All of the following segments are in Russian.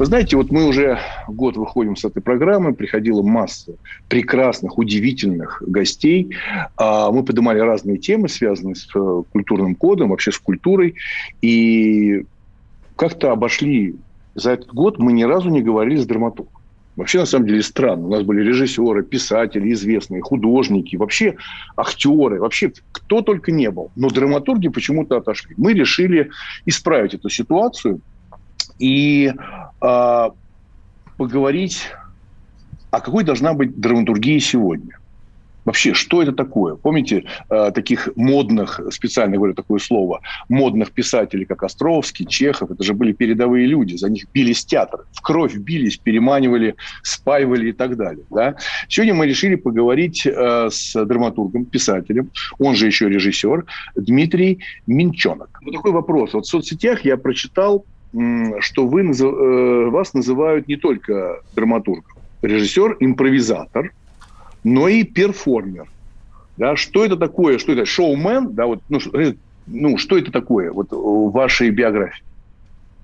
Вы знаете, вот мы уже год выходим с этой программы, приходила масса прекрасных, удивительных гостей. А, мы поднимали разные темы, связанные с э, культурным кодом, вообще с культурой. И как-то обошли за этот год, мы ни разу не говорили с драматургом. Вообще, на самом деле, странно. У нас были режиссеры, писатели, известные, художники, вообще актеры, вообще кто только не был. Но драматурги почему-то отошли. Мы решили исправить эту ситуацию и э, поговорить, а какой должна быть драматургия сегодня. Вообще, что это такое? Помните э, таких модных, специально говорю такое слово, модных писателей, как Островский, Чехов, это же были передовые люди, за них бились театры, в кровь бились, переманивали, спаивали и так далее. Да? Сегодня мы решили поговорить э, с драматургом, писателем, он же еще режиссер, Дмитрий Минчонок. Вот такой вопрос. Вот в соцсетях я прочитал что вы, э, вас называют не только драматургом, режиссер, импровизатор, но и перформер. Да, что это такое? Что это? Шоумен? Да, вот, ну, э, ну, что это такое вот, в вашей биографии?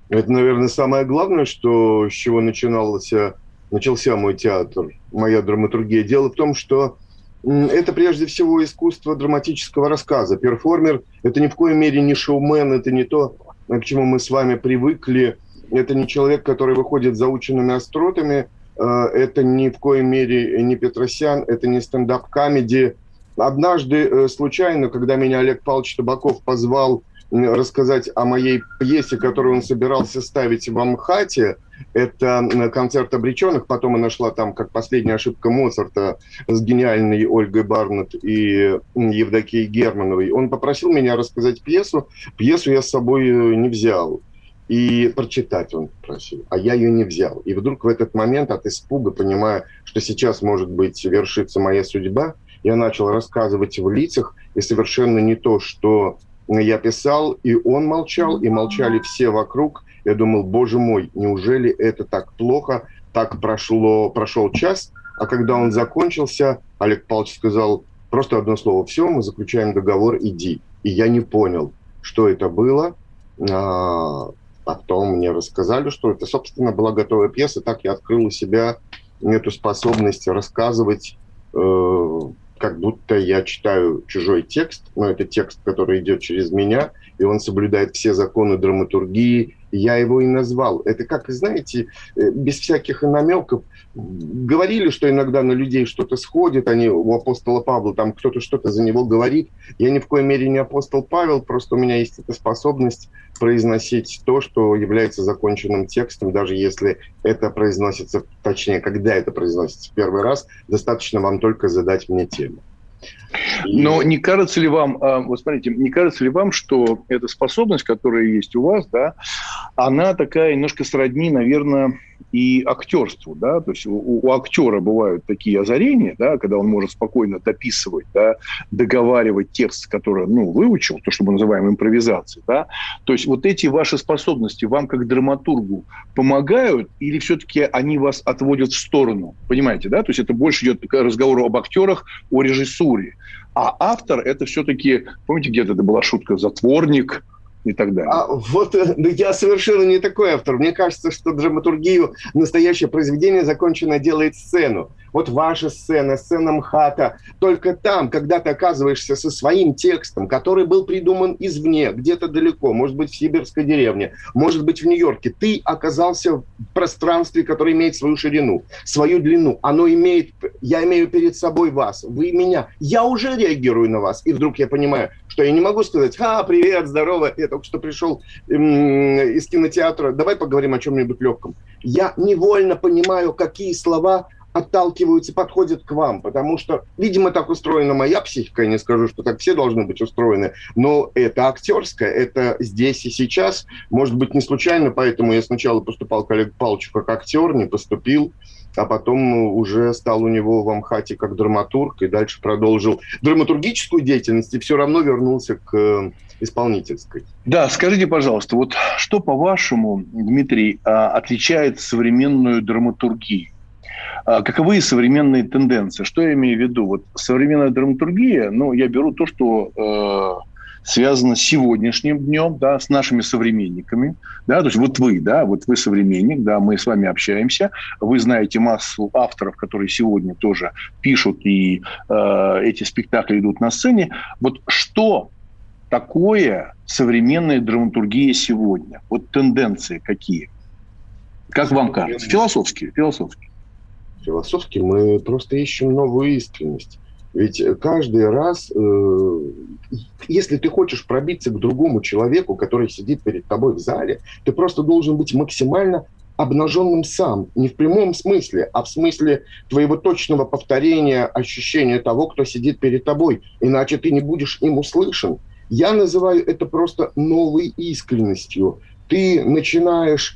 Это, наверное, самое главное, что, с чего начинался, начался мой театр, моя драматургия. Дело в том, что это прежде всего искусство драматического рассказа. Перформер – это ни в коей мере не шоумен, это не то, к чему мы с вами привыкли. Это не человек, который выходит заученными остротами, э, это ни в коей мере не Петросян, это не stand-up comedy. Однажды э, случайно, когда меня Олег Павлович Табаков позвал рассказать о моей пьесе, которую он собирался ставить в МХАТе. Это концерт обреченных. Потом она шла там, как последняя ошибка Моцарта с гениальной Ольгой Барнетт и Евдокией Германовой. Он попросил меня рассказать пьесу. Пьесу я с собой э, не взял. И прочитать он просил, а я ее не взял. И вдруг в этот момент от испуга, понимая, что сейчас, может быть, вершится моя судьба, я начал рассказывать в лицах, и совершенно не то, что я писал, и он молчал, и молчали все вокруг. Я думал, боже мой, неужели это так плохо? Так прошло, прошел час, а когда он закончился, Олег Павлович сказал просто одно слово, все, мы заключаем договор, иди. И я не понял, что это было. А, потом мне рассказали, что это, собственно, была готовая пьеса. Так я открыл у себя эту способность рассказывать э, как будто я читаю чужой текст, но это текст, который идет через меня, и он соблюдает все законы драматургии. Я его и назвал. Это как, знаете, э, без всяких намеков. Говорили, что иногда на людей что-то сходит, они у апостола Павла, там кто-то что-то за него говорит. Я ни в коей мере не апостол Павел, просто у меня есть эта способность произносить то, что является законченным текстом, даже если это произносится, точнее, когда это произносится в первый раз, достаточно вам только задать мне тему. Но не кажется ли вам, а, вот смотрите, не кажется ли вам, что эта способность, которая есть у вас, да, она такая немножко сродни, наверное, и актерству, да, то есть у, у актера бывают такие озарения, да, когда он может спокойно дописывать, да, договаривать текст, который, ну, выучил, то, что мы называем импровизацией, да, то есть вот эти ваши способности вам как драматургу помогают или все-таки они вас отводят в сторону, понимаете, да, то есть это больше идет разговор об актерах, о режиссуре, а автор это все-таки, помните, где-то это была шутка, затворник, и так далее. А вот э, ну, я совершенно не такой автор. Мне кажется, что драматургию настоящее произведение закончено делает сцену. Вот ваша сцена, сцена МХАТа. Только там, когда ты оказываешься со своим текстом, который был придуман извне, где-то далеко, может быть, в сибирской деревне, может быть, в Нью-Йорке, ты оказался в пространстве, которое имеет свою ширину, свою длину. Оно имеет... Я имею перед собой вас, вы меня. Я уже реагирую на вас. И вдруг я понимаю, что я не могу сказать, а, привет, здорово, я только что пришел из кинотеатра, давай поговорим о чем-нибудь легком. Я невольно понимаю, какие слова отталкиваются, подходят к вам, потому что, видимо, так устроена моя психика, я не скажу, что так все должны быть устроены, но это актерское, это здесь и сейчас, может быть, не случайно, поэтому я сначала поступал к Олегу Павловичу как актер, не поступил, а потом уже стал у него в Амхате как драматург и дальше продолжил драматургическую деятельность и все равно вернулся к э, исполнительской. Да, скажите, пожалуйста, вот что, по-вашему, Дмитрий, а, отличает современную драматургию? А, каковы современные тенденции? Что я имею в виду? Вот современная драматургия, ну, я беру то, что э, связано с сегодняшним днем, да, с нашими современниками, да, то есть вот вы, да, вот вы современник, да, мы с вами общаемся, вы знаете массу авторов, которые сегодня тоже пишут и э, эти спектакли идут на сцене. Вот что такое современная драматургия сегодня? Вот тенденции какие? Как вам кажется? Философские, философские. Философски мы просто ищем новую искренность. Ведь каждый раз, э, если ты хочешь пробиться к другому человеку, который сидит перед тобой в зале, ты просто должен быть максимально обнаженным сам. Не в прямом смысле, а в смысле твоего точного повторения ощущения того, кто сидит перед тобой. Иначе ты не будешь им услышан. Я называю это просто новой искренностью. Ты начинаешь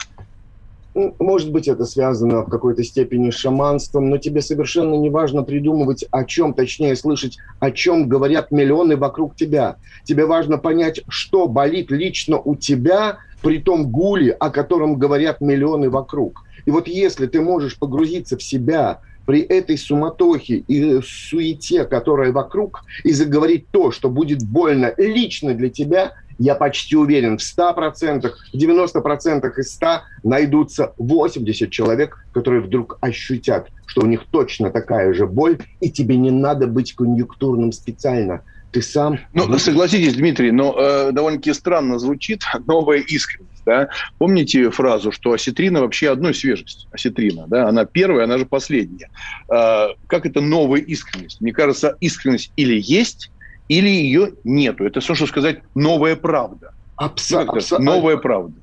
может быть, это связано в какой-то степени с шаманством, но тебе совершенно не важно придумывать о чем, точнее слышать, о чем говорят миллионы вокруг тебя. Тебе важно понять, что болит лично у тебя при том гуле, о котором говорят миллионы вокруг. И вот если ты можешь погрузиться в себя, при этой суматохе и суете, которая вокруг, и заговорить то, что будет больно лично для тебя, я почти уверен, в 100%, в 90% из 100 найдутся 80 человек, которые вдруг ощутят, что у них точно такая же боль, и тебе не надо быть конъюнктурным специально. Ты сам... Ну, согласитесь, Дмитрий, но э, довольно-таки странно звучит новая искренность. Да? Помните фразу, что осетрина вообще одной свежесть, осетрина, да? она первая, она же последняя. Э, как это новая искренность? Мне кажется, искренность или есть, или ее нету. Это все, что сказать новая правда. Абсолютно. Абсо- новая правда.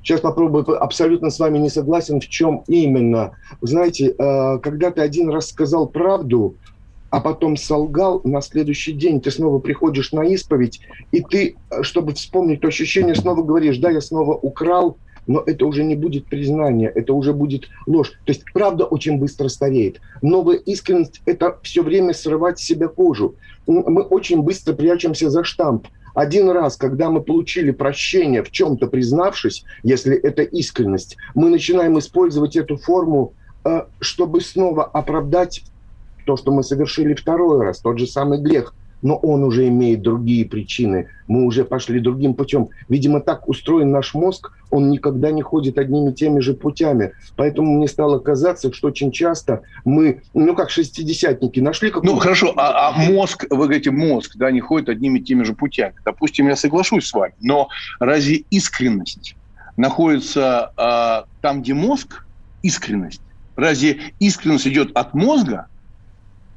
Сейчас попробую, абсолютно с вами не согласен, в чем именно. Вы знаете, э, когда ты один раз сказал правду, а потом солгал, на следующий день ты снова приходишь на исповедь, и ты, э, чтобы вспомнить то ощущение, снова говоришь, да, я снова украл, но это уже не будет признание, это уже будет ложь. То есть правда очень быстро стареет. Новая искренность – это все время срывать с себя кожу. Мы очень быстро прячемся за штамп. Один раз, когда мы получили прощение, в чем-то признавшись, если это искренность, мы начинаем использовать эту форму, э, чтобы снова оправдать то, что мы совершили второй раз, тот же самый грех – но он уже имеет другие причины. Мы уже пошли другим путем. Видимо, так устроен наш мозг, он никогда не ходит одними и теми же путями. Поэтому мне стало казаться, что очень часто мы, ну как шестидесятники, нашли какую-то... Ну хорошо, а, а мозг, вы говорите, мозг, да, не ходит одними и теми же путями. Допустим, я соглашусь с вами, но разве искренность находится а, там, где мозг, искренность? Разве искренность идет от мозга,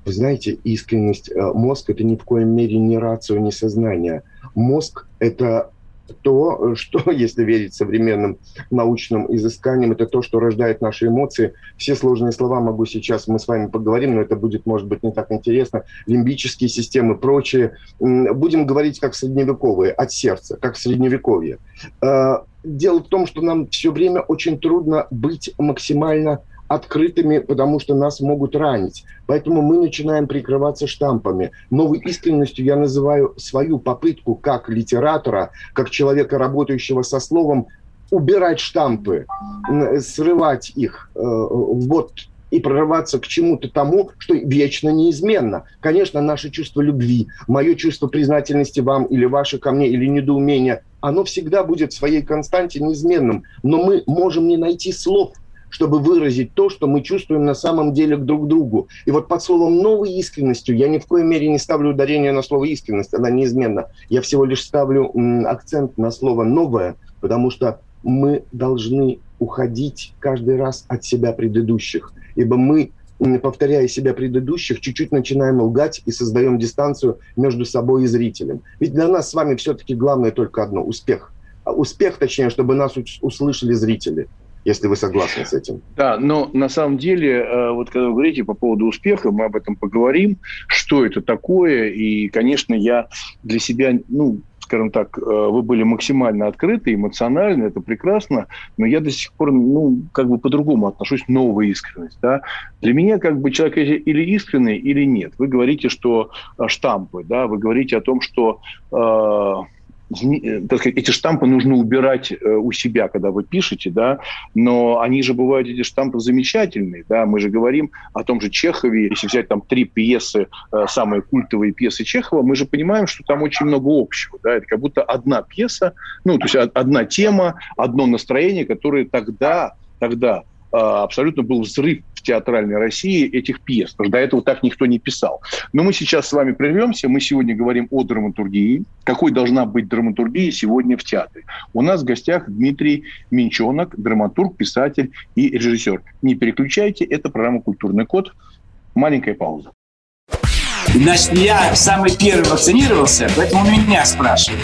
вы знаете, искренность, э, мозг – это ни в коем мере не рацио, не сознание. Мозг – это то, что, если верить современным научным изысканиям, это то, что рождает наши эмоции. Все сложные слова могу сейчас, мы с вами поговорим, но это будет, может быть, не так интересно. Лимбические системы, прочее. Будем говорить как средневековые, от сердца, как средневековье. Э, дело в том, что нам все время очень трудно быть максимально открытыми, потому что нас могут ранить. Поэтому мы начинаем прикрываться штампами. Новой искренностью я называю свою попытку как литератора, как человека, работающего со словом, убирать штампы, срывать их. Э, вот и прорываться к чему-то тому, что вечно неизменно. Конечно, наше чувство любви, мое чувство признательности вам или ваше ко мне, или недоумение, оно всегда будет в своей константе неизменным. Но мы можем не найти слов – чтобы выразить то, что мы чувствуем на самом деле к друг другу. И вот под словом «новой искренностью» я ни в коей мере не ставлю ударение на слово «искренность», она неизменна. Я всего лишь ставлю акцент на слово «новое», потому что мы должны уходить каждый раз от себя предыдущих, ибо мы повторяя себя предыдущих, чуть-чуть начинаем лгать и создаем дистанцию между собой и зрителем. Ведь для нас с вами все-таки главное только одно – успех. Успех, точнее, чтобы нас услышали зрители. Если вы согласны с этим. Да, но на самом деле, э, вот когда вы говорите по поводу успеха, мы об этом поговорим, что это такое, и, конечно, я для себя, ну, скажем так, э, вы были максимально открыты, эмоциональны, это прекрасно, но я до сих пор, ну, как бы по-другому отношусь, новая искренность, да. Для меня как бы человек или искренний, или нет. Вы говорите, что э, штампы, да, вы говорите о том, что э, так сказать, эти штампы нужно убирать э, у себя, когда вы пишете, да, но они же бывают, эти штампы замечательные, да, мы же говорим о том же Чехове, если взять там три пьесы, э, самые культовые пьесы Чехова, мы же понимаем, что там очень много общего, да, это как будто одна пьеса, ну, то есть одна тема, одно настроение, которое тогда, тогда абсолютно был взрыв театральной России этих пьес, потому что до этого так никто не писал. Но мы сейчас с вами прервемся, мы сегодня говорим о драматургии, какой должна быть драматургия сегодня в театре. У нас в гостях Дмитрий Минчонок, драматург, писатель и режиссер. Не переключайте, это программа «Культурный код». Маленькая пауза. Значит, я самый первый вакцинировался, поэтому меня спрашивают.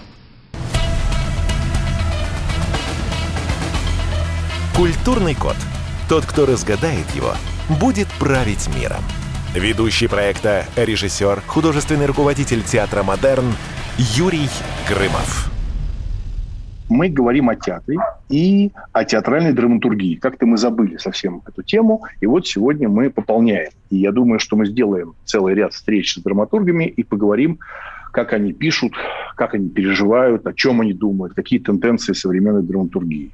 Культурный код. Тот, кто разгадает его, будет править миром. Ведущий проекта, режиссер, художественный руководитель театра «Модерн» Юрий Грымов мы говорим о театре и о театральной драматургии. Как-то мы забыли совсем эту тему, и вот сегодня мы пополняем. И я думаю, что мы сделаем целый ряд встреч с драматургами и поговорим, как они пишут, как они переживают, о чем они думают, какие тенденции современной драматургии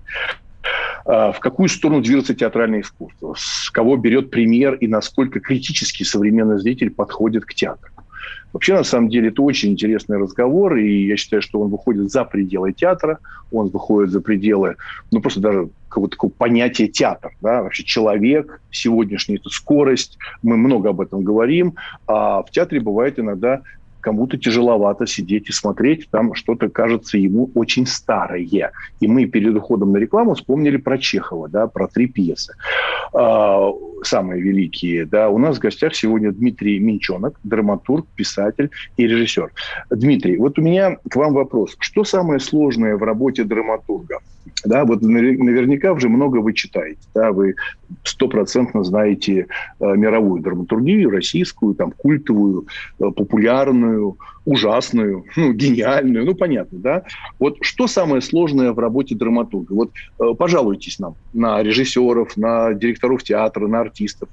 в какую сторону движется театральное искусство, с кого берет пример и насколько критически современный зритель подходит к театру. Вообще, на самом деле, это очень интересный разговор, и я считаю, что он выходит за пределы театра, он выходит за пределы, ну, просто даже какого-то такого понятия театр, да, вообще человек, сегодняшний это скорость, мы много об этом говорим, а в театре бывает иногда кому-то тяжеловато сидеть и смотреть, там что-то кажется ему очень старое. И мы перед уходом на рекламу вспомнили про Чехова, да, про три пьесы. Самые великие. Да. У нас в гостях сегодня Дмитрий Минчонок, драматург, писатель и режиссер. Дмитрий, вот у меня к вам вопрос. Что самое сложное в работе драматурга? Да, вот наверняка уже много вы читаете, да, вы стопроцентно знаете э, мировую драматургию, российскую, там, культовую, э, популярную, ужасную, ну, гениальную, ну, понятно, да? Вот что самое сложное в работе драматурга? Вот э, пожалуйтесь нам на режиссеров, на директоров театра, на артистов.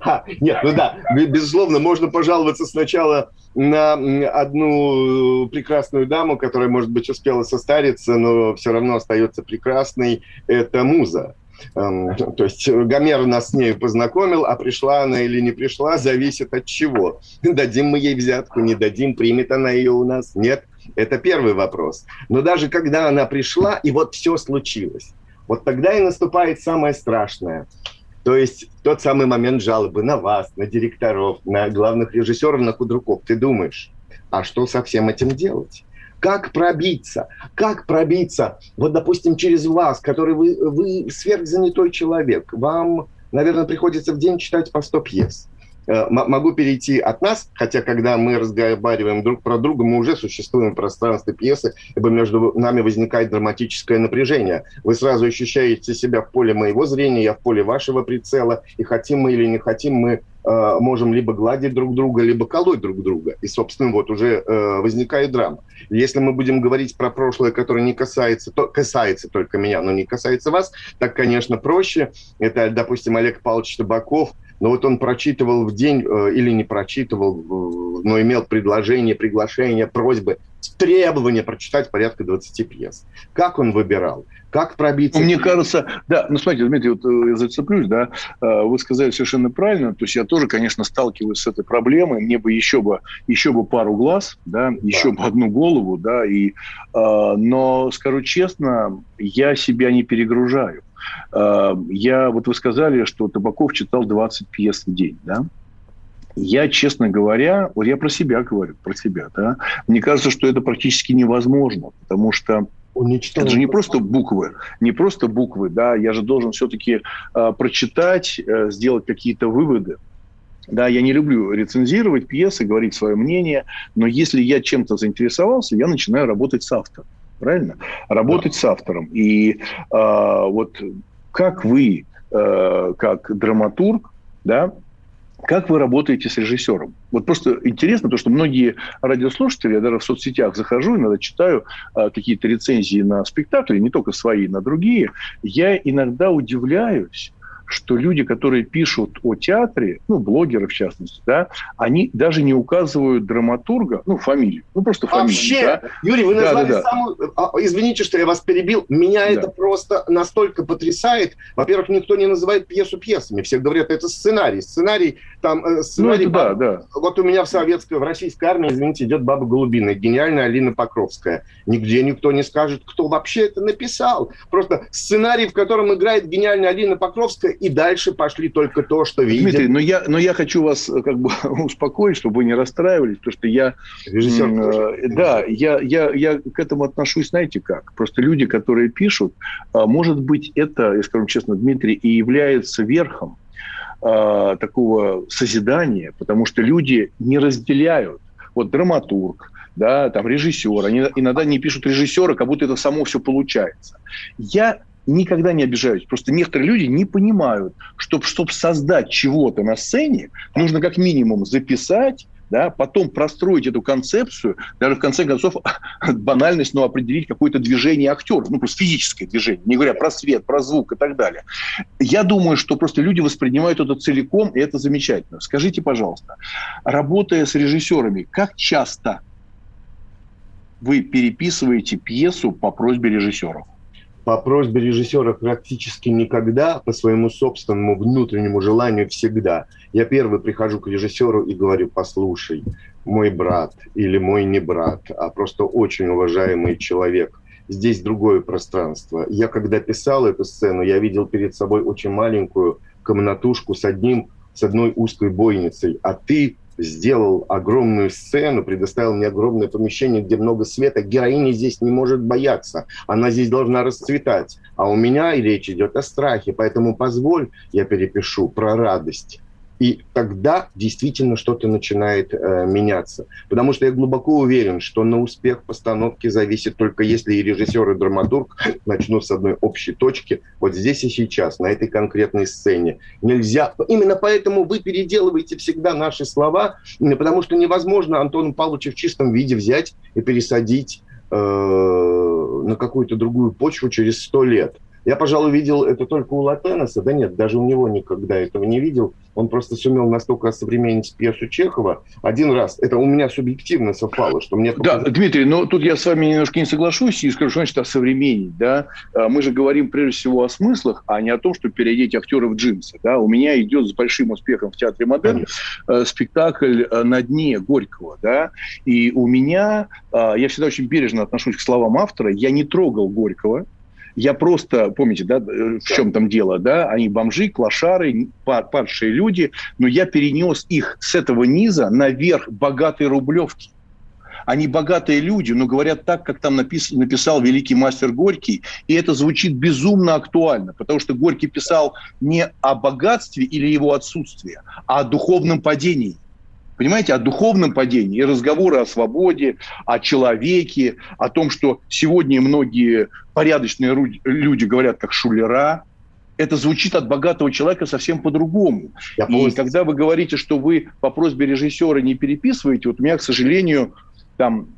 А, нет, ну да, безусловно, можно пожаловаться сначала на одну прекрасную даму, которая, может быть, успела состариться, но все равно остается прекрасной. Это муза. Эм, то есть Гомер нас с ней познакомил, а пришла она или не пришла, зависит от чего. Дадим мы ей взятку, не дадим, примет она ее у нас, нет. Это первый вопрос. Но даже когда она пришла, и вот все случилось, вот тогда и наступает самое страшное. То есть тот самый момент жалобы на вас, на директоров, на главных режиссеров, на худруков. Ты думаешь, а что со всем этим делать? Как пробиться? Как пробиться? Вот, допустим, через вас, который вы, вы сверхзанятой человек, вам, наверное, приходится в день читать по 100 пьес. Э, могу перейти от нас, хотя когда мы разговариваем друг про друга, мы уже существуем в пространстве пьесы, ибо между нами возникает драматическое напряжение. Вы сразу ощущаете себя в поле моего зрения, я в поле вашего прицела, и хотим мы или не хотим, мы э, можем либо гладить друг друга, либо колоть друг друга. И, собственно, вот уже э, возникает драма. Если мы будем говорить про прошлое, которое не касается, то, касается только меня, но не касается вас, так, конечно, проще. Это, допустим, Олег Павлович Табаков – но вот он прочитывал в день э, или не прочитывал, но имел предложение, приглашение, просьбы, требования прочитать порядка 20 пьес. Как он выбирал? Как пробиться? Мне кажется, да, ну смотрите, Дмитрий, вот э, я зацеплюсь, да, э, вы сказали совершенно правильно, то есть я тоже, конечно, сталкиваюсь с этой проблемой, мне бы еще бы, еще бы пару глаз, да, еще да. бы одну голову, да, и, э, но, скажу честно, я себя не перегружаю. Я, вот вы сказали, что Табаков читал 20 пьес в день, да, я, честно говоря, вот я про себя говорю, про себя, да, мне кажется, что это практически невозможно, потому что Уничтожил. Это же не просто буквы, не просто буквы, да, я же должен все-таки э, прочитать, э, сделать какие-то выводы. Да, я не люблю рецензировать пьесы, говорить свое мнение, но если я чем-то заинтересовался, я начинаю работать с автором, правильно? Работать да. с автором. И э, вот как вы, э, как драматург, да, как вы работаете с режиссером? Вот просто интересно, то, что многие радиослушатели, я даже в соцсетях захожу, иногда читаю а, какие-то рецензии на спектакли, не только свои, на другие. Я иногда удивляюсь, что люди, которые пишут о театре, ну, блогеры в частности, да, они даже не указывают драматурга, ну, фамилию, ну, просто фамилию. Вообще, да? Юрий, вы назвали да, да, самую... А, извините, что я вас перебил. Меня да. это просто настолько потрясает. Во-первых, никто не называет пьесу пьесами. Все говорят, это сценарий. Сценарий, там, э, сценарий... Ну, это, да, да. Вот у меня в советской, в российской армии, извините, идет Баба Голубина, гениальная Алина Покровская. Нигде никто не скажет, кто вообще это написал. Просто сценарий, в котором играет гениальная Алина Покровская, и дальше пошли только то, что видим. Дмитрий, но я, но я хочу вас э, как бы успокоить, чтобы вы не расстраивались, потому что я... Режиссер э, Да, я, я, я к этому отношусь, знаете как? Просто люди, которые пишут, э, может быть, это, я скажу честно, Дмитрий, и является верхом э, такого созидания, потому что люди не разделяют вот драматург, да, там режиссер, они иногда не пишут режиссера, как будто это само все получается. Я никогда не обижаюсь. Просто некоторые люди не понимают, что чтобы создать чего-то на сцене, нужно как минимум записать, да, потом простроить эту концепцию, даже в конце концов банальность, но определить какое-то движение актера, ну просто физическое движение, не говоря про свет, про звук и так далее. Я думаю, что просто люди воспринимают это целиком, и это замечательно. Скажите, пожалуйста, работая с режиссерами, как часто вы переписываете пьесу по просьбе режиссеров? По просьбе режиссера практически никогда, по своему собственному внутреннему желанию всегда. Я первый прихожу к режиссеру и говорю, послушай, мой брат или мой не брат, а просто очень уважаемый человек. Здесь другое пространство. Я когда писал эту сцену, я видел перед собой очень маленькую комнатушку с одним с одной узкой бойницей, а ты сделал огромную сцену, предоставил мне огромное помещение, где много света. Героиня здесь не может бояться. Она здесь должна расцветать. А у меня и речь идет о страхе. Поэтому позволь, я перепишу про радость и тогда действительно что-то начинает э, меняться. Потому что я глубоко уверен, что на успех постановки зависит только если и режиссер, и драматург начнут с одной общей точки, вот здесь и сейчас, на этой конкретной сцене. Нельзя... Именно поэтому вы переделываете всегда наши слова, потому что невозможно Антону Павловичу в чистом виде взять и пересадить э, на какую-то другую почву через сто лет. Я, пожалуй, видел это только у Латенеса. Да нет, даже у него никогда этого не видел. Он просто сумел настолько осовременить пьесу Чехова. Один раз, это у меня субъективно совпало, что мне... Да, Дмитрий, но тут я с вами немножко не соглашусь и скажу, что значит осовременить. Да? А, мы же говорим прежде всего о смыслах, а не о том, чтобы переодеть актера в джинсы. Да? У меня идет с большим успехом в Театре Модерн Конечно. Э, спектакль э, «На дне Горького». Да? И у меня, а, я всегда очень бережно отношусь к словам автора, я не трогал Горького, я просто, помните, да, э, в чем там дело, да, они бомжи, клошары, падшие люди, но я перенес их с этого низа наверх богатой рублевки. Они богатые люди, но говорят так, как там напис, написал великий мастер Горький, и это звучит безумно актуально, потому что Горький писал не о богатстве или его отсутствии, а о духовном падении – понимаете, о духовном падении и разговоры о свободе, о человеке, о том, что сегодня многие порядочные люди говорят как шулера, это звучит от богатого человека совсем по-другому. И полностью... когда вы говорите, что вы по просьбе режиссера не переписываете, вот у меня, к сожалению, там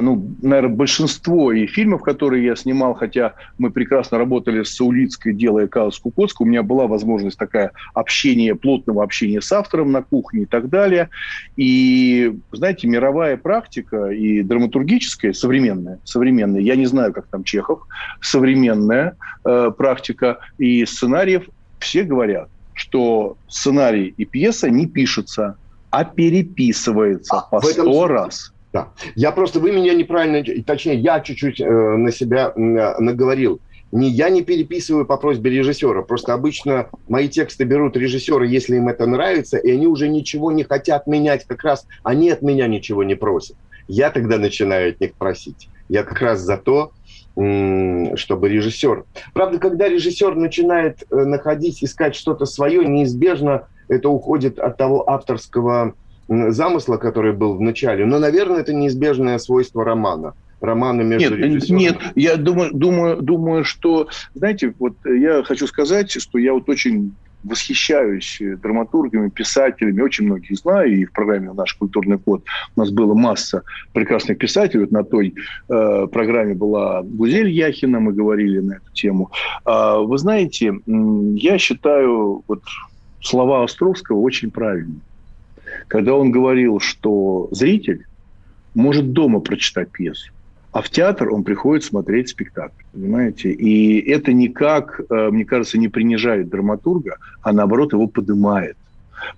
ну, наверное, большинство и фильмов, которые я снимал, хотя мы прекрасно работали с Саулицкой, делая «Каос Кукоцка», у меня была возможность такая общения, плотного общения с автором на кухне и так далее. И, знаете, мировая практика и драматургическая, современная, современная, я не знаю, как там Чехов, современная э, практика и сценариев, все говорят, что сценарий и пьеса не пишутся, а переписывается а, по сто раз. Да. Я просто, вы меня неправильно, точнее, я чуть-чуть э, на себя э, наговорил. Не, я не переписываю по просьбе режиссера. Просто обычно мои тексты берут режиссеры, если им это нравится, и они уже ничего не хотят менять. Как раз они от меня ничего не просят. Я тогда начинаю от них просить. Я как раз за то, чтобы режиссер... Правда, когда режиссер начинает э, находить, искать что-то свое, неизбежно это уходит от того авторского замысла, который был в начале. Но, наверное, это неизбежное свойство романа. Романа между нет, режиссером. Нет, я думаю, думаю, думаю, что, знаете, вот я хочу сказать, что я вот очень восхищаюсь драматургами, писателями, очень многих знаю, и в программе «Наш культурный код» у нас была масса прекрасных писателей. Вот на той э, программе была Гузель Яхина, мы говорили на эту тему. Э, вы знаете, я считаю вот слова Островского очень правильными когда он говорил, что зритель может дома прочитать пьесу, а в театр он приходит смотреть спектакль, понимаете? И это никак, э, мне кажется, не принижает драматурга, а наоборот его поднимает.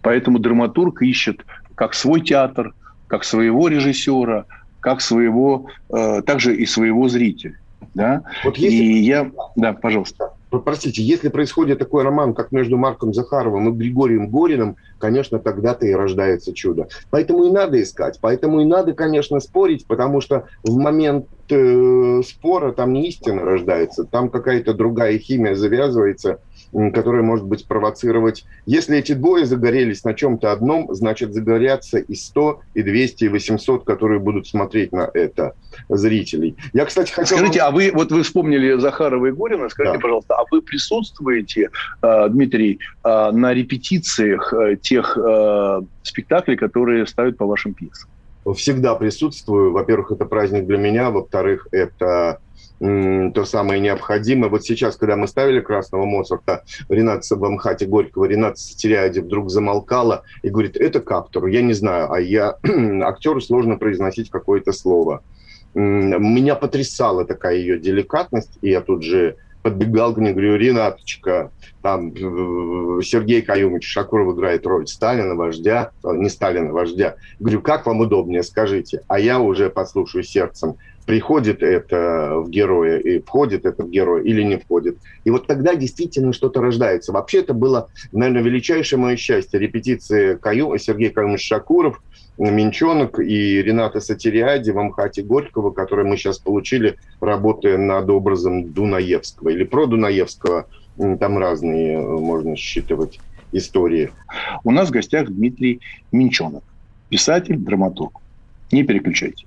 Поэтому драматург ищет как свой театр, как своего режиссера, как своего, э, также и своего зрителя. Да? Вот если... И я... Да, пожалуйста. Простите, если происходит такой роман, как между Марком Захаровым и Григорием Гориным, конечно, тогда-то и рождается чудо. Поэтому и надо искать, поэтому и надо, конечно, спорить, потому что в момент э, спора там не истина рождается, там какая-то другая химия завязывается – которая может быть провоцировать. Если эти двое загорелись на чем-то одном, значит загорятся и 100, и 200, и 800, которые будут смотреть на это зрителей. Я, кстати, хотел... Скажите, а вы, вот вы вспомнили Захарова и Горина, скажите, да. пожалуйста, а вы присутствуете, э, Дмитрий, э, на репетициях э, тех спектаклей, которые ставят по вашим пьесам? Всегда присутствую. Во-первых, это праздник для меня. Во-вторых, это то самое необходимое. Вот сейчас, когда мы ставили «Красного Моцарта», Ренат Сабамхати Горького, Ренат Сатериади вдруг замолкала и говорит, это к я не знаю, а я актеру сложно произносить какое-то слово. Меня потрясала такая ее деликатность, и я тут же подбегал к ней, говорю, Ренаточка, там Сергей Каюмович Шакуров играет роль Сталина, вождя, э, не Сталина, вождя. Говорю, как вам удобнее, скажите. А я уже послушаю сердцем приходит это в героя, и входит это в героя или не входит. И вот тогда действительно что-то рождается. Вообще это было, наверное, величайшее мое счастье. Репетиции Каю, Сергей Каюмович Шакуров, Минчонок и Рената Сатириади в Амхате Горького, которые мы сейчас получили, работая над образом Дунаевского или про Дунаевского. Там разные можно считывать истории. У нас в гостях Дмитрий Минчонок, писатель, драматург. Не переключайте.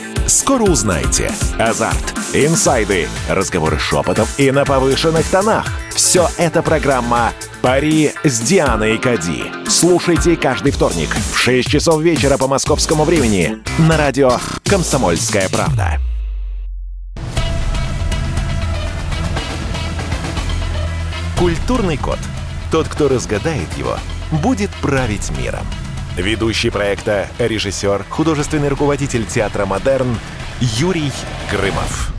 Скоро узнаете. Азарт, инсайды, разговоры шепотов и на повышенных тонах. Все это программа «Пари с Дианой Кади». Слушайте каждый вторник в 6 часов вечера по московскому времени на радио «Комсомольская правда». Культурный код. Тот, кто разгадает его, будет править миром. Ведущий проекта, режиссер, художественный руководитель театра «Модерн» Юрий Грымов.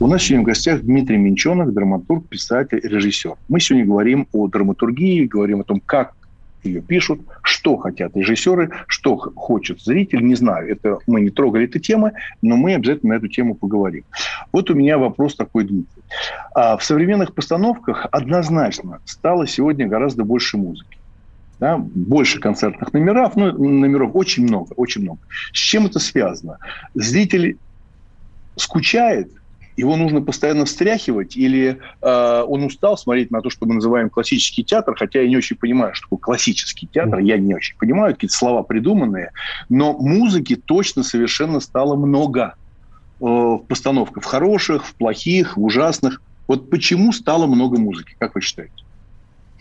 У нас сегодня в гостях Дмитрий Минчонок, драматург, писатель, режиссер. Мы сегодня говорим о драматургии, говорим о том, как ее пишут, что хотят режиссеры, что хочет зритель, не знаю. Это мы не трогали эту тему, но мы обязательно на эту тему поговорим. Вот у меня вопрос такой, Дмитрий. А в современных постановках однозначно стало сегодня гораздо больше музыки да, больше концертных номеров, ну, номеров очень много, очень много. С чем это связано? Зритель скучает его нужно постоянно встряхивать, или э, он устал смотреть на то, что мы называем классический театр, хотя я не очень понимаю, что такое классический театр, я не очень понимаю, какие-то слова придуманные, но музыки точно совершенно стало много э, в постановках, в хороших, в плохих, в ужасных. Вот почему стало много музыки, как вы считаете?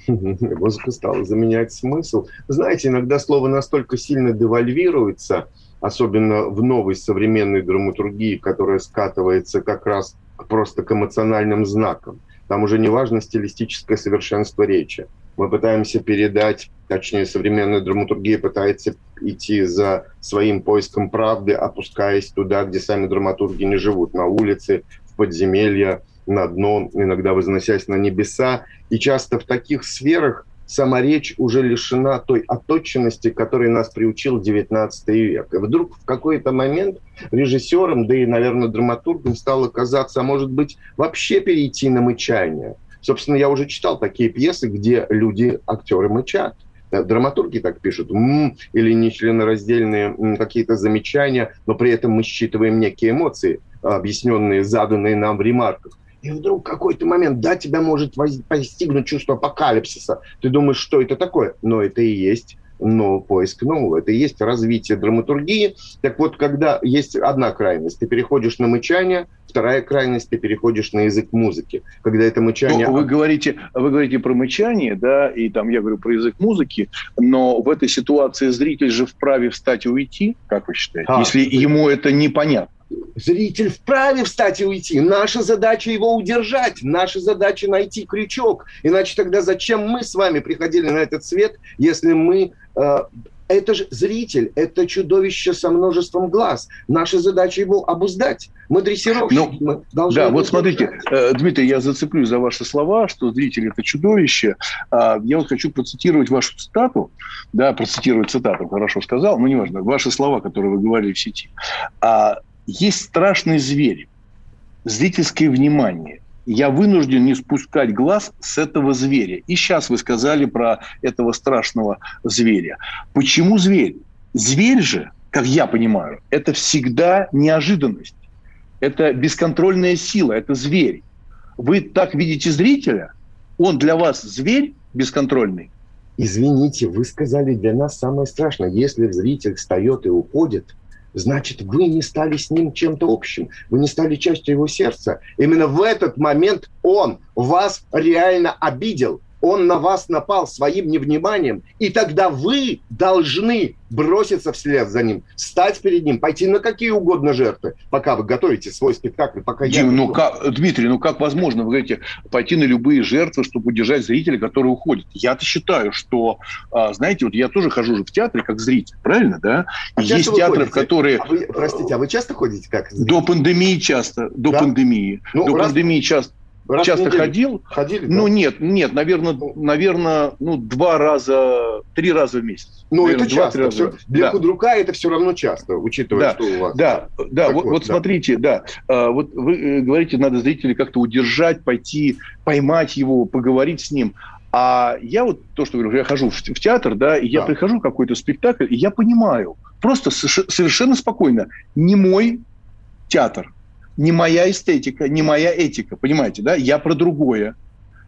Музыка стала заменять смысл. Знаете, иногда слово настолько сильно девальвируется – особенно в новой современной драматургии, которая скатывается как раз просто к эмоциональным знакам. Там уже не важно стилистическое совершенство речи. Мы пытаемся передать, точнее, современная драматургия пытается идти за своим поиском правды, опускаясь туда, где сами драматурги не живут, на улице, в подземелья, на дно, иногда возносясь на небеса. И часто в таких сферах сама речь уже лишена той оточенности, которой нас приучил XIX век. И вдруг в какой-то момент режиссером, да и, наверное, драматургом стало казаться, а может быть, вообще перейти на мычание. Собственно, я уже читал такие пьесы, где люди, актеры мычат. Драматурги так пишут, м-м", или нечленораздельные какие-то замечания, но при этом мы считываем некие эмоции, объясненные, заданные нам в ремарках. И вдруг какой-то момент, да, тебя может постигнуть чувство апокалипсиса. Ты думаешь, что это такое? Но это и есть но поиск нового. Это и есть развитие драматургии. Так вот, когда есть одна крайность, ты переходишь на мычание, вторая крайность, ты переходишь на язык музыки. Когда это мычание... Ну, вы, говорите, вы говорите про мычание, да, и там я говорю про язык музыки, но в этой ситуации зритель же вправе встать и уйти, как вы считаете, а, если ему это непонятно? Зритель вправе встать и уйти. Наша задача его удержать. Наша задача найти крючок. Иначе тогда зачем мы с вами приходили на этот свет, если мы... Э, это же зритель, это чудовище со множеством глаз. Наша задача его обуздать. Мы дрессировщики. Ну, мы должны да, вот смотрите, э, Дмитрий, я зацеплюсь за ваши слова, что зритель – это чудовище. А, я вот хочу процитировать вашу цитату. Да, процитировать цитату, хорошо сказал, но неважно. Ваши слова, которые вы говорили в сети. Есть страшный зверь, зрительское внимание. Я вынужден не спускать глаз с этого зверя. И сейчас вы сказали про этого страшного зверя. Почему зверь? Зверь же, как я понимаю, это всегда неожиданность. Это бесконтрольная сила, это зверь. Вы так видите зрителя, он для вас зверь бесконтрольный. Извините, вы сказали для нас самое страшное. Если зритель встает и уходит, значит, вы не стали с ним чем-то общим, вы не стали частью его сердца. Именно в этот момент он вас реально обидел он на вас напал своим невниманием, и тогда вы должны броситься вслед за ним, стать перед ним, пойти на какие угодно жертвы, пока вы готовите свой спектакль, пока Дим, я... ну как, Дмитрий, ну как возможно, вы говорите, пойти на любые жертвы, чтобы удержать зрителя, который уходит? Я-то считаю, что, а, знаете, вот я тоже хожу же в театре как зритель, правильно, да? А Есть театры, в которые... А вы, простите, а вы часто ходите как зритель? До пандемии часто, до да? пандемии. Ну, до раз... пандемии часто. Раз часто ходил. Ходили? Ну, да? нет, нет, наверное, ну. наверное, ну, два раза, три раза в месяц. Ну, наверное, это часто. Раза. Все, для да. худрука это все равно часто, учитывая, да, что у вас. Да, да, вот, вот, вот да. смотрите, да, а, вот вы э, говорите, надо зрителей как-то удержать, пойти, поймать его, поговорить с ним. А я вот то, что говорю, я хожу в, в театр, да, и я да. прихожу в какой-то спектакль, и я понимаю, просто совершенно спокойно, не мой театр, не моя эстетика, не моя этика, понимаете, да? Я про другое.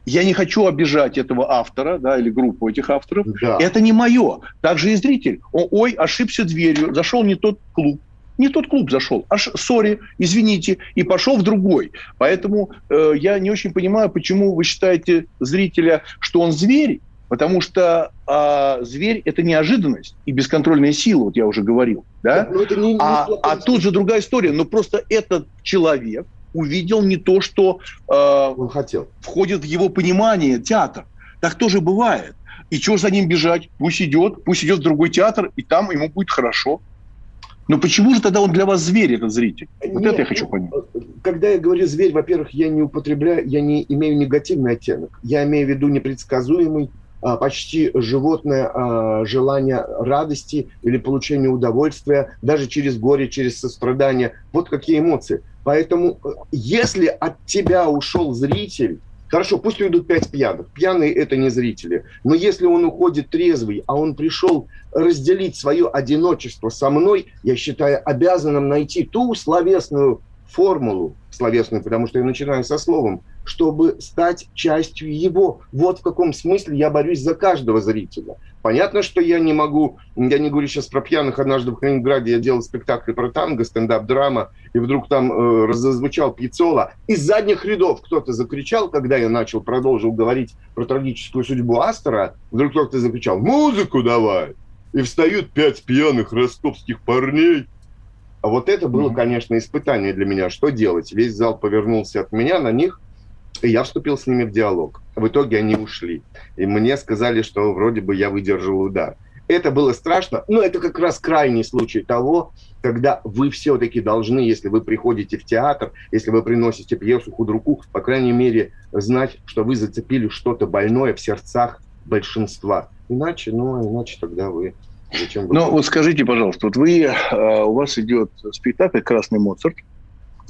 Я не хочу обижать этого автора, да, или группу этих авторов. Да. Это не мое. Также и зритель. Ой, ошибся дверью, зашел не тот клуб. Не тот клуб зашел. Аж, сори, извините, и пошел в другой. Поэтому э, я не очень понимаю, почему вы считаете зрителя, что он зверь, Потому что а, зверь – это неожиданность и бесконтрольная сила, вот я уже говорил. Да? Но это не, не а, а тут же другая история. Но просто этот человек увидел не то, что э, Он хотел. входит в его понимание театр. Так тоже бывает. И чего за ним бежать? Пусть идет, пусть идет в другой театр, и там ему будет хорошо. Но почему же тогда он для вас зверь, этот зритель? Вот Нет, это я хочу ну, понять. Когда я говорю зверь, во-первых, я не употребляю, я не имею негативный оттенок. Я имею в виду непредсказуемый, почти животное а, желание радости или получения удовольствия, даже через горе, через сострадание. Вот какие эмоции. Поэтому, э, если от тебя ушел зритель, Хорошо, пусть уйдут пять пьяных. Пьяные – это не зрители. Но если он уходит трезвый, а он пришел разделить свое одиночество со мной, я считаю обязанным найти ту словесную формулу словесную, потому что я начинаю со словом, чтобы стать частью его. Вот в каком смысле я борюсь за каждого зрителя. Понятно, что я не могу, я не говорю сейчас про пьяных, однажды в Калининграде я делал спектакль про танго, стендап-драма, и вдруг там э, зазвучал Пьяцола. Из задних рядов кто-то закричал, когда я начал, продолжил говорить про трагическую судьбу Астера, вдруг кто-то закричал «Музыку давай!» И встают пять пьяных ростовских парней, а вот это было, конечно, испытание для меня. Что делать? Весь зал повернулся от меня на них, и я вступил с ними в диалог. В итоге они ушли. И мне сказали, что вроде бы я выдержал удар. Это было страшно, но это как раз крайний случай того, когда вы все-таки должны, если вы приходите в театр, если вы приносите пьесу худруку, по крайней мере, знать, что вы зацепили что-то больное в сердцах большинства. Иначе, ну, иначе тогда вы Зачем ну, вот скажите, пожалуйста, вот вы, э, у вас идет спектакль «Красный Моцарт»,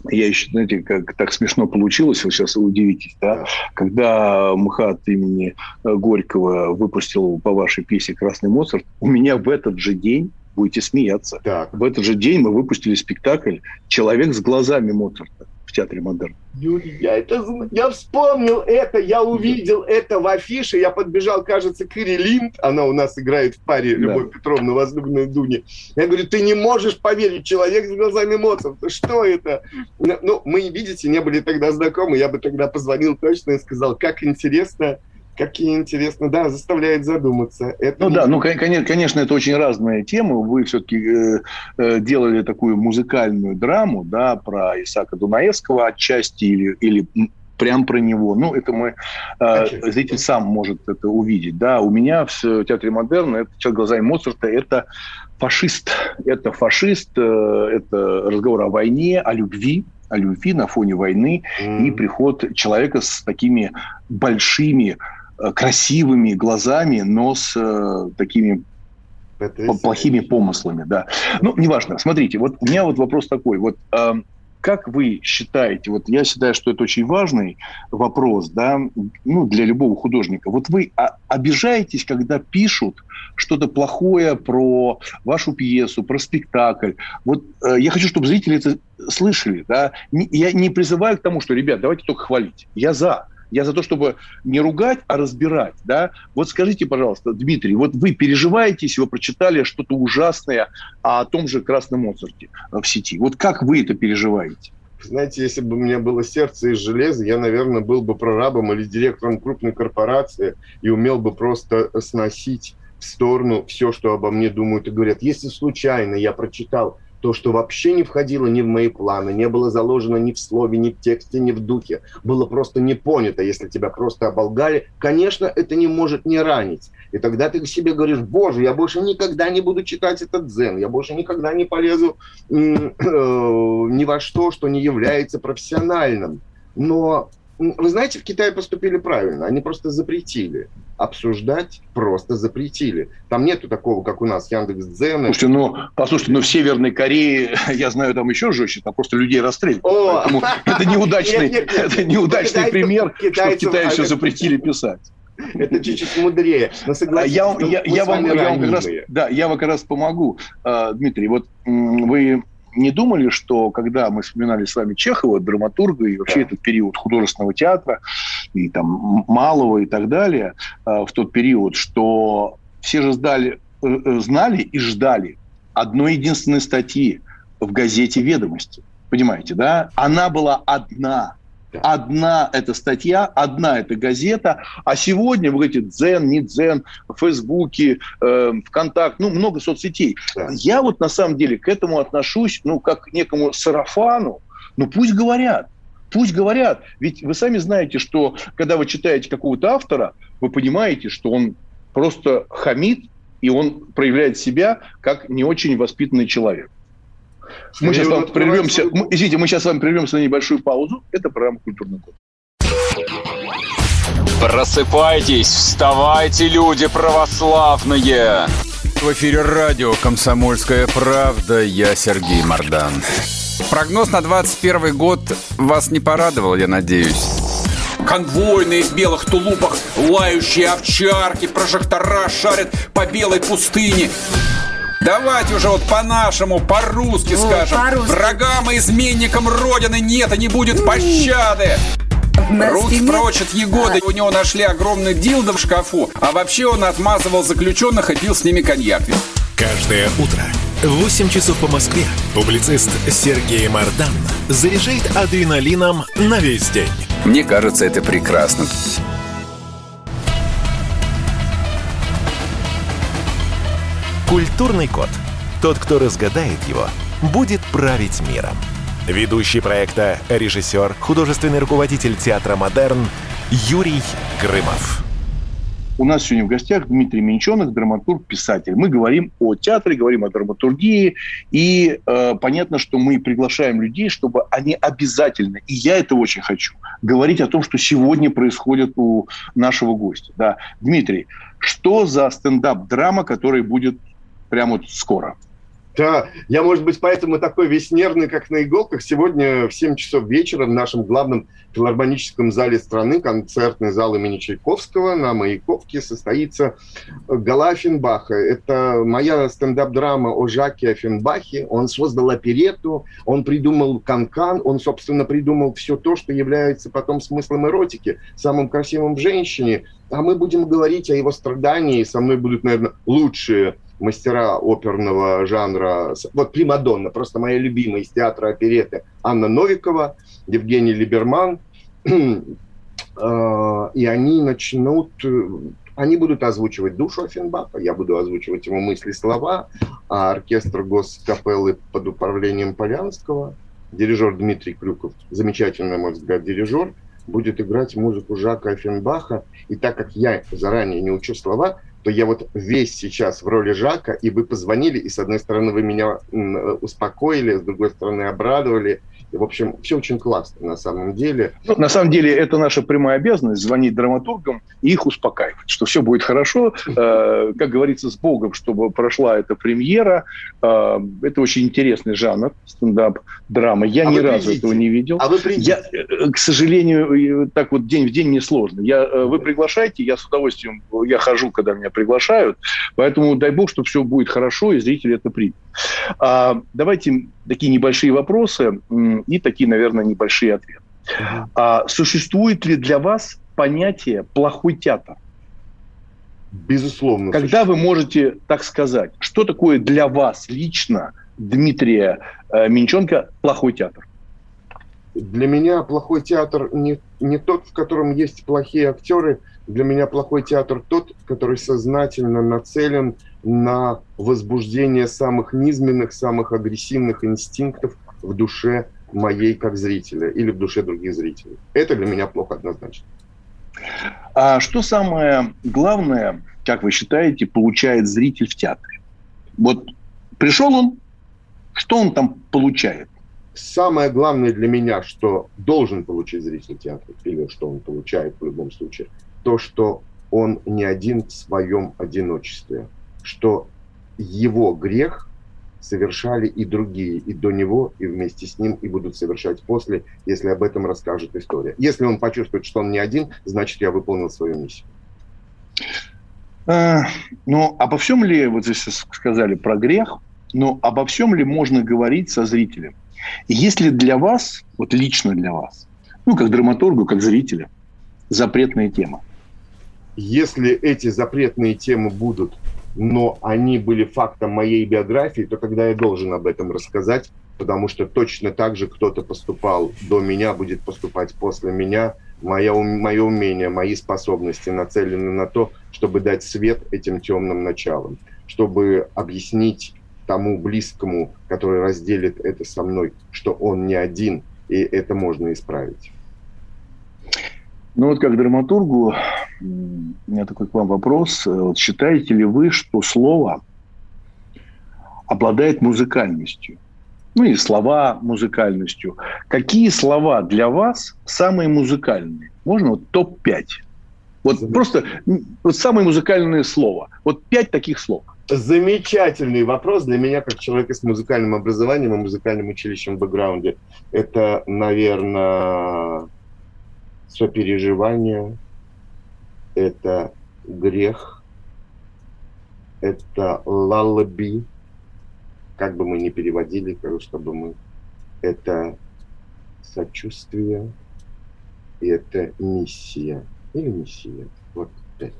я еще, знаете, как так смешно получилось, вы сейчас удивитесь, да? Когда МХАТ имени э, Горького выпустил по вашей пьесе «Красный Моцарт», у меня в этот же день будете смеяться. Так. В этот же день мы выпустили спектакль «Человек с глазами Моцарта» в театре модерн. Юрий, я это я вспомнил это, я увидел это в афише, я подбежал, кажется, к Ире Линд, она у нас играет в паре Любовь да. Петровна, возлюбленная Дуни. Я говорю, ты не можешь поверить, человек с глазами Моцарта, что это? Ну, мы, видите, не были тогда знакомы, я бы тогда позвонил точно и сказал, как интересно, Какие интересно, да, заставляет задуматься. Это ну не... да, ну конечно, конечно, это очень разные темы. Вы все-таки э, э, делали такую музыкальную драму, да, про Исаака Дунаевского отчасти или или прям про него. Ну, это мы, э, зритель сам может это увидеть. Да, у меня в театре модерна это «Человек глазами Моцарта» это фашист. Это фашист, э, это разговор о войне, о любви, о любви на фоне войны mm. и приход человека с такими большими Э, красивыми глазами, но с э, такими плохими помыслами, да. Ну, неважно. Смотрите, вот у меня вот вопрос такой. Вот э, как вы считаете, вот я считаю, что это очень важный вопрос, да, ну, для любого художника. Вот вы обижаетесь, когда пишут что-то плохое про вашу пьесу, про спектакль. Вот э, я хочу, чтобы зрители это слышали, да. Не, я не призываю к тому, что, ребят, давайте только хвалить. Я за. Я за то, чтобы не ругать, а разбирать. Да? Вот скажите, пожалуйста, Дмитрий, вот вы переживаете, если вы прочитали что-то ужасное о том же Красном Моцарте в сети. Вот как вы это переживаете? Знаете, если бы у меня было сердце из железа, я, наверное, был бы прорабом или директором крупной корпорации и умел бы просто сносить в сторону все, что обо мне думают и говорят. Если случайно я прочитал то, что вообще не входило ни в мои планы, не было заложено ни в слове, ни в тексте, ни в духе, было просто не понято, если тебя просто оболгали, конечно, это не может не ранить. И тогда ты себе говоришь, боже, я больше никогда не буду читать этот дзен, я больше никогда не полезу э, ни во что, что не является профессиональным. Но вы знаете, в Китае поступили правильно. Они просто запретили. Обсуждать просто запретили. Там нету такого, как у нас Яндекс Дзен. Слушайте, ну, послушайте, ну в Северной Корее, я знаю, там еще жестче, там просто людей расстреливают. Поэтому это неудачный, это неудачный пример, что в Китае все запретили писать. Это чуть-чуть мудрее. Но согласитесь, я, я, я, вам, я вам как раз, да, я вам как раз помогу, а, Дмитрий. Вот вы не думали, что когда мы вспоминали с вами Чехова, драматурга и вообще этот период художественного театра и там малого и так далее э, в тот период, что все же сдали, э, э, знали и ждали одной единственной статьи в газете «Ведомости». Понимаете, да? Она была одна – Одна эта статья, одна эта газета, а сегодня, вы говорите, Дзен, не Дзен, в Фейсбуке, э, ВКонтакте, ну, много соцсетей. Да. Я вот на самом деле к этому отношусь, ну, как к некому сарафану, ну, пусть говорят. Пусть говорят. Ведь вы сами знаете, что когда вы читаете какого-то автора, вы понимаете, что он просто хамит, и он проявляет себя как не очень воспитанный человек. Мы сейчас вам прервемся. Мы, извините, мы сейчас с вами прервемся на небольшую паузу. Это программа «Культурный код». Просыпайтесь, вставайте, люди православные! В эфире радио «Комсомольская правда». Я Сергей Мордан. Прогноз на 21 год вас не порадовал, я надеюсь. Конвойные в белых тулупах, лающие овчарки, прожектора шарят по белой пустыне – Давайте уже вот по-нашему, по-русски О, скажем. по-русски. Врагам и изменникам Родины нет и не будет пощады. Стене- прочь от Егоды. У него нашли огромный дилдо в шкафу. А вообще он отмазывал заключенных и пил с ними коньяк. Каждое утро в 8 часов по Москве публицист Сергей Мардан заряжает адреналином на весь день. Мне кажется, это прекрасно. Культурный код. Тот, кто разгадает его, будет править миром. Ведущий проекта, режиссер, художественный руководитель театра «Модерн» Юрий Грымов. У нас сегодня в гостях Дмитрий Менченок, драматург, писатель. Мы говорим о театре, говорим о драматургии. И э, понятно, что мы приглашаем людей, чтобы они обязательно, и я это очень хочу, говорить о том, что сегодня происходит у нашего гостя. Да. Дмитрий, что за стендап-драма, который будет прямо вот скоро? Да, я, может быть, поэтому такой весь нервный, как на иголках. Сегодня в 7 часов вечера в нашем главном филармоническом зале страны, концертный зал имени Чайковского на Маяковке, состоится гала Офенбаха. Это моя стендап-драма о Жаке Офенбахе. Он создал оперету, он придумал канкан, он, собственно, придумал все то, что является потом смыслом эротики, самым красивым в женщине. А мы будем говорить о его страдании. Со мной будут, наверное, лучшие мастера оперного жанра. Вот Примадонна, просто моя любимая из театра опереты. Анна Новикова, Евгений Либерман. Э, И они начнут... Они будут озвучивать душу Офенбаха, я буду озвучивать его мысли, слова, а оркестр госкапеллы под управлением Полянского, дирижер Дмитрий Крюков, замечательный, на мой взгляд, дирижер, будет играть музыку Жака Офенбаха. И так как я заранее не учу слова, то я вот весь сейчас в роли Жака, и вы позвонили, и с одной стороны вы меня м, успокоили, с другой стороны обрадовали. В общем, все очень классно на самом деле. Ну, на самом деле, это наша прямая обязанность звонить драматургам и их успокаивать, что все будет хорошо, э, как говорится, с Богом, чтобы прошла эта премьера. Э, это очень интересный жанр, стендап-драма. Я А ни разу придите. этого не видел. А вы придите. Я, э, к сожалению, так вот день в день мне сложно. Я, э, вы приглашаете, я с удовольствием, я хожу, когда меня приглашают, поэтому дай бог, что все будет хорошо, и зрители это примут. А, давайте такие небольшие вопросы и такие, наверное, небольшие ответы. А, существует ли для вас понятие «плохой театр»? Безусловно. Когда вы можете так сказать? Что такое для вас лично, Дмитрия э, Минченко, плохой театр? Для меня плохой театр не, не тот, в котором есть плохие актеры. Для меня плохой театр тот, который сознательно нацелен на возбуждение самых низменных, самых агрессивных инстинктов в душе моей как зрителя или в душе других зрителей. Это для меня плохо однозначно. А что самое главное, как вы считаете, получает зритель в театре? Вот пришел он, что он там получает? Самое главное для меня, что должен получить зритель театра, или что он получает в любом случае, то, что он не один в своем одиночестве, что его грех совершали и другие, и до него, и вместе с ним, и будут совершать после, если об этом расскажет история. Если он почувствует, что он не один, значит, я выполнил свою миссию. А, ну, обо всем ли, вот здесь сказали про грех, но обо всем ли можно говорить со зрителем? Если для вас, вот лично для вас, ну, как драматургу, как зрителя, запретная тема, Если эти запретные темы будут, но они были фактом моей биографии, то тогда я должен об этом рассказать, потому что точно так же кто-то поступал до меня, будет поступать после меня. Ум- мое умение, мои способности нацелены на то, чтобы дать свет этим темным началам, чтобы объяснить тому близкому, который разделит это со мной, что он не один, и это можно исправить. Ну вот как драматургу, у меня такой к вам вопрос. Э, Вот считаете ли вы, что слово обладает музыкальностью? Ну и слова музыкальностью. Какие слова для вас самые музыкальные? Можно вот топ-5? Вот Замечательно. просто вот самое музыкальное слово. Вот пять таких слов. Замечательный вопрос для меня, как человека с музыкальным образованием и музыкальным училищем в бэкграунде. Это, наверное, сопереживание, это грех, это лалаби, как бы мы ни переводили, чтобы мы это сочувствие, это миссия. Или миссия. Вот пять.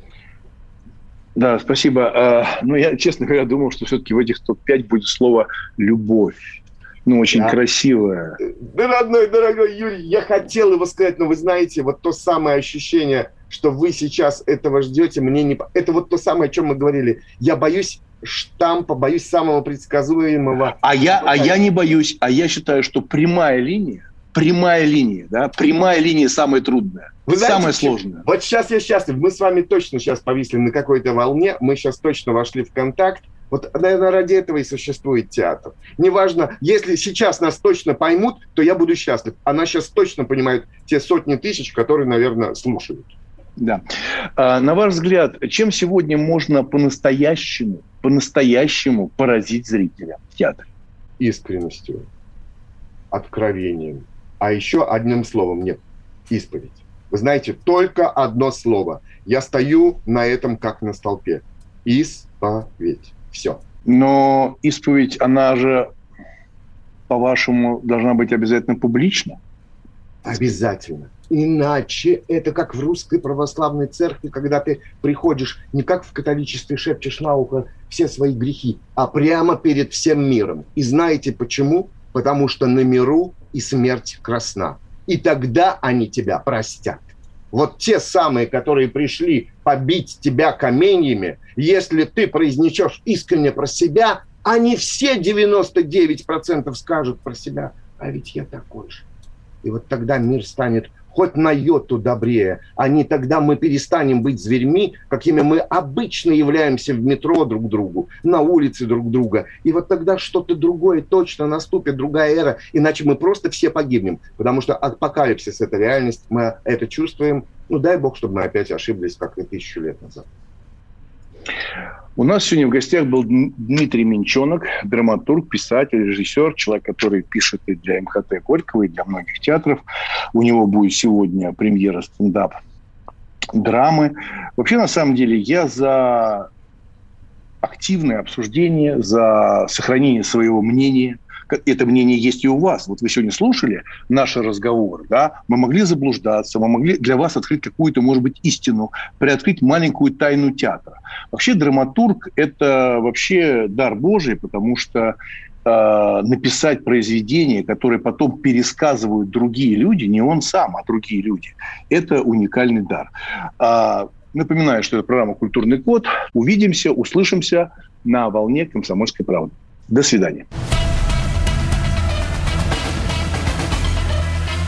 Да, спасибо. А, ну, я, честно говоря, думал, что все-таки в этих топ-5 будет слово «любовь». Ну, очень да. красивое. Да, родной, дорогой Юрий, я хотел его сказать, но вы знаете, вот то самое ощущение, что вы сейчас этого ждете, мне не... Это вот то самое, о чем мы говорили. Я боюсь штампа, боюсь самого предсказуемого. А я, а я не боюсь, а я считаю, что прямая линия, прямая линия, да, прямая линия самая трудная, Вы знаете, самая сложная. Вот сейчас я счастлив, мы с вами точно сейчас повисли на какой-то волне, мы сейчас точно вошли в контакт, вот, наверное, ради этого и существует театр. Неважно, если сейчас нас точно поймут, то я буду счастлив. А нас сейчас точно понимают те сотни тысяч, которые, наверное, слушают. Да. А, на ваш взгляд, чем сегодня можно по-настоящему, по-настоящему поразить зрителя в театре? Искренностью, откровением. А еще одним словом, нет, исповедь. Вы знаете, только одно слово. Я стою на этом, как на столпе. Исповедь. Все. Но исповедь, она же, по-вашему, должна быть обязательно публична? Обязательно. Иначе это как в русской православной церкви, когда ты приходишь не как в католичестве шепчешь на ухо все свои грехи, а прямо перед всем миром. И знаете почему? Потому что на миру и смерть красна. И тогда они тебя простят. Вот те самые, которые пришли побить тебя каменьями, если ты произнесешь искренне про себя, они все 99% скажут про себя, а ведь я такой же. И вот тогда мир станет хоть на йоту добрее, а не тогда мы перестанем быть зверьми, какими мы обычно являемся в метро друг другу, на улице друг друга. И вот тогда что-то другое точно наступит, другая эра, иначе мы просто все погибнем, потому что апокалипсис – это реальность, мы это чувствуем. Ну, дай бог, чтобы мы опять ошиблись, как и тысячу лет назад. У нас сегодня в гостях был Дмитрий Минчонок, драматург, писатель, режиссер, человек, который пишет и для МХТ Горького, и для многих театров. У него будет сегодня премьера стендап драмы. Вообще, на самом деле, я за активное обсуждение, за сохранение своего мнения – это мнение есть и у вас. Вот вы сегодня слушали наш разговор, да, мы могли заблуждаться, мы могли для вас открыть какую-то, может быть, истину, приоткрыть маленькую тайну театра. Вообще драматург – это вообще дар Божий, потому что э, написать произведение, которое потом пересказывают другие люди, не он сам, а другие люди, это уникальный дар. А, напоминаю, что это программа «Культурный код». Увидимся, услышимся на волне «Комсомольской правды». До свидания.